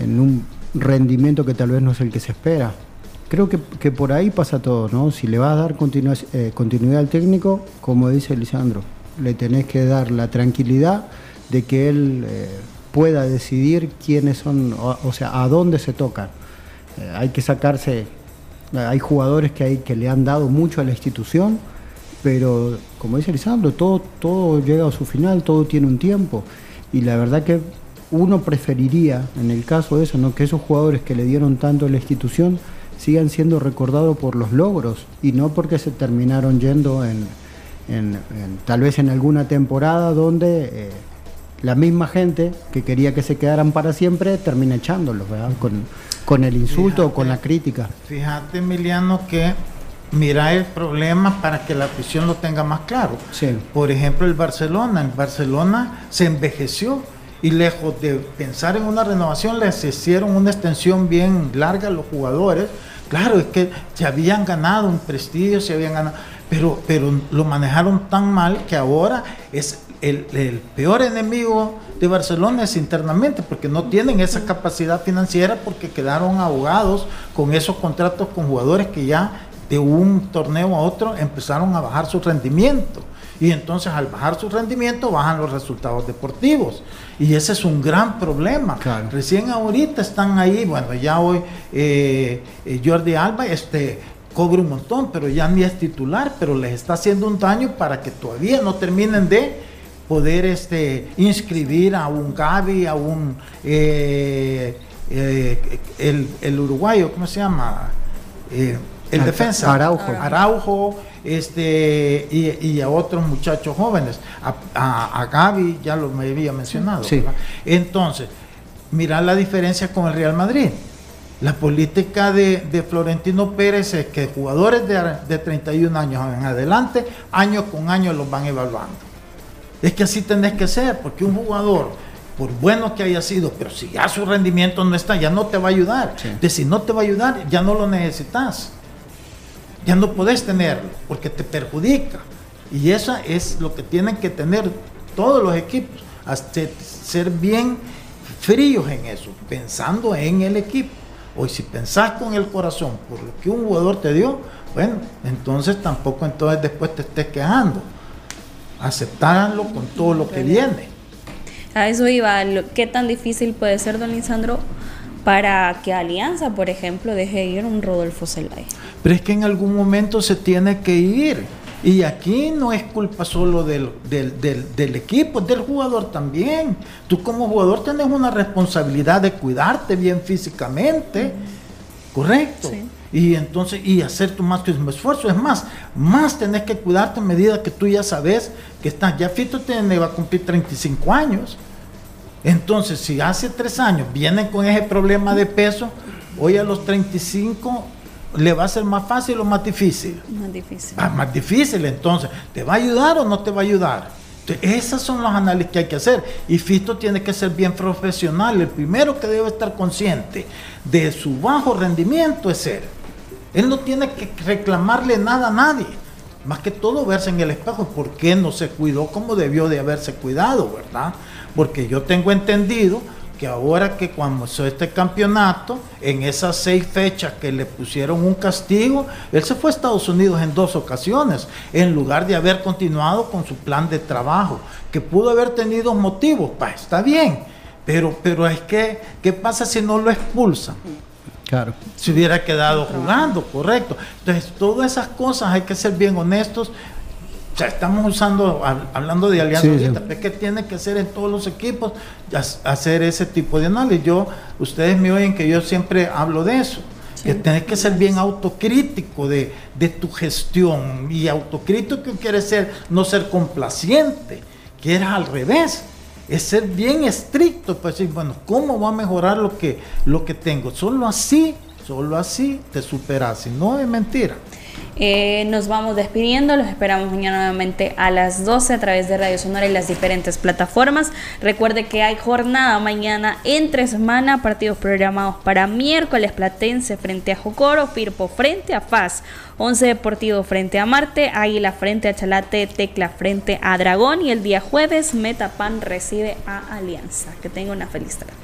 en un rendimiento que tal vez no es el que se espera. Creo que, por ahí pasa todo, ¿no? Si le va a dar eh, continuidad al técnico, como dice Lisandro, le tenés que dar la tranquilidad de que él eh, pueda decidir quiénes son, o, sea, a dónde se tocan. Eh, hay que sacarse, hay jugadores que, hay, que le han dado mucho a la institución, pero como dice Lisandro, todo, todo llega a su final, todo tiene un tiempo. Y la verdad que uno preferiría, en el caso de eso, ¿no? que esos jugadores que le dieron tanto a la institución sigan siendo recordados por los logros y no porque se terminaron yendo en, tal vez en alguna temporada donde eh, la misma gente que quería que se quedaran para siempre termina echándolos, Con, con el insulto o con la crítica. Fíjate, Emiliano, que mira el problema para que la afición lo tenga más claro. Por ejemplo, el Barcelona. El Barcelona se envejeció y lejos de pensar en una renovación, les hicieron una extensión bien larga a los jugadores. Claro, es que se habían ganado un prestigio, se habían ganado pero, pero lo manejaron tan mal que ahora es el, peor enemigo de Barcelona es internamente, porque no tienen esa capacidad financiera, porque quedaron ahogados con esos contratos con jugadores que ya de un torneo a otro empezaron a bajar su rendimiento. Y entonces al bajar su rendimiento bajan los resultados deportivos. Y ese es un gran problema. Recién ahorita están ahí, bueno, ya hoy eh, eh, Jordi Alba, este, cobra un montón, pero ya ni es titular, pero les está haciendo un daño para que todavía no terminen de poder este, inscribir a un Gaby, a un eh, eh, el, uruguayo, ¿cómo se llama? El defensa. Araujo. Araujo, este, y, a otros muchachos jóvenes. A, a, Gaby ya lo me había mencionado. Entonces, mira la diferencia con el Real Madrid. La política de, Florentino Pérez es que jugadores de, 31 años en adelante, año con año los van evaluando. Es que así tenés que ser, porque un jugador, por bueno que haya sido, pero si ya su rendimiento no está, ya no te va a ayudar. De si no te va a ayudar, ya no lo necesitas. Ya no podés tenerlo, porque te perjudica. Y eso es lo que tienen que tener todos los equipos, hasta ser bien fríos en eso, pensando en el equipo O si pensás con el corazón por lo que un jugador te dio, bueno, entonces tampoco entonces después te estés quejando. Aceptarlo con todo lo que viene. A eso iba, ¿qué tan difícil puede ser, don Lisandro, para que Alianza, por ejemplo, deje ir un Rodolfo Zelay? Pero es que en algún momento se tiene que ir. Y aquí no es culpa solo del, del, equipo, es del jugador también. Tú como jugador tienes una responsabilidad de cuidarte bien físicamente, ¿correcto? Y entonces, y hacer tu máximo esfuerzo. Es más, más tenés que cuidarte a medida que tú ya sabes que estás. Ya Fito tiene, va a cumplir 35 años. Entonces, si hace tres años vienen con ese problema de peso, hoy a los 35 le va a ser más fácil o más difícil. Más difícil. Ah, más difícil, entonces, ¿te va a ayudar o no te va a ayudar? Entonces, esos son los análisis que hay que hacer. Y Fisto tiene que ser bien profesional. El primero que debe estar consciente de su bajo rendimiento es él. Él no tiene que reclamarle nada a nadie. Más que todo verse en el espejo. ¿Por qué no se cuidó como debió de haberse cuidado, verdad? Porque yo tengo entendido que ahora que cuando hizo este campeonato, en esas seis fechas que le pusieron un castigo, él se fue a Estados Unidos en dos ocasiones, en lugar de haber continuado con su plan de trabajo, que pudo haber tenido motivos, pues está bien, pero, pero es que, ¿qué pasa si no lo expulsan? Claro. Se hubiera quedado jugando, correcto. Entonces, todas esas cosas hay que ser bien honestos o sea, estamos usando, hablando de alianza es que tiene que ser en todos los equipos hacer ese tipo de análisis. Yo, ustedes me oyen que yo siempre hablo de eso, que tienes que ser bien autocrítico de, tu gestión. Y autocrítico quiere ser no ser complaciente, que era al revés. Es ser bien estricto para decir, bueno, ¿cómo va a mejorar lo que, lo que tengo? Solo así, solo así te superas. Y no es mentira. Eh, nos vamos despidiendo, los esperamos mañana nuevamente a las 12 a través de Radio Sonora y las diferentes plataformas. Recuerde que hay jornada mañana entre semana, partidos programados para miércoles Platense frente a Jocoro, Firpo frente a FAS, 11 Deportivo frente a Marte, Águila frente a Chalate, Tecla frente a Dragón y el día jueves Metapan recibe a Alianza. Que tenga una feliz tarde.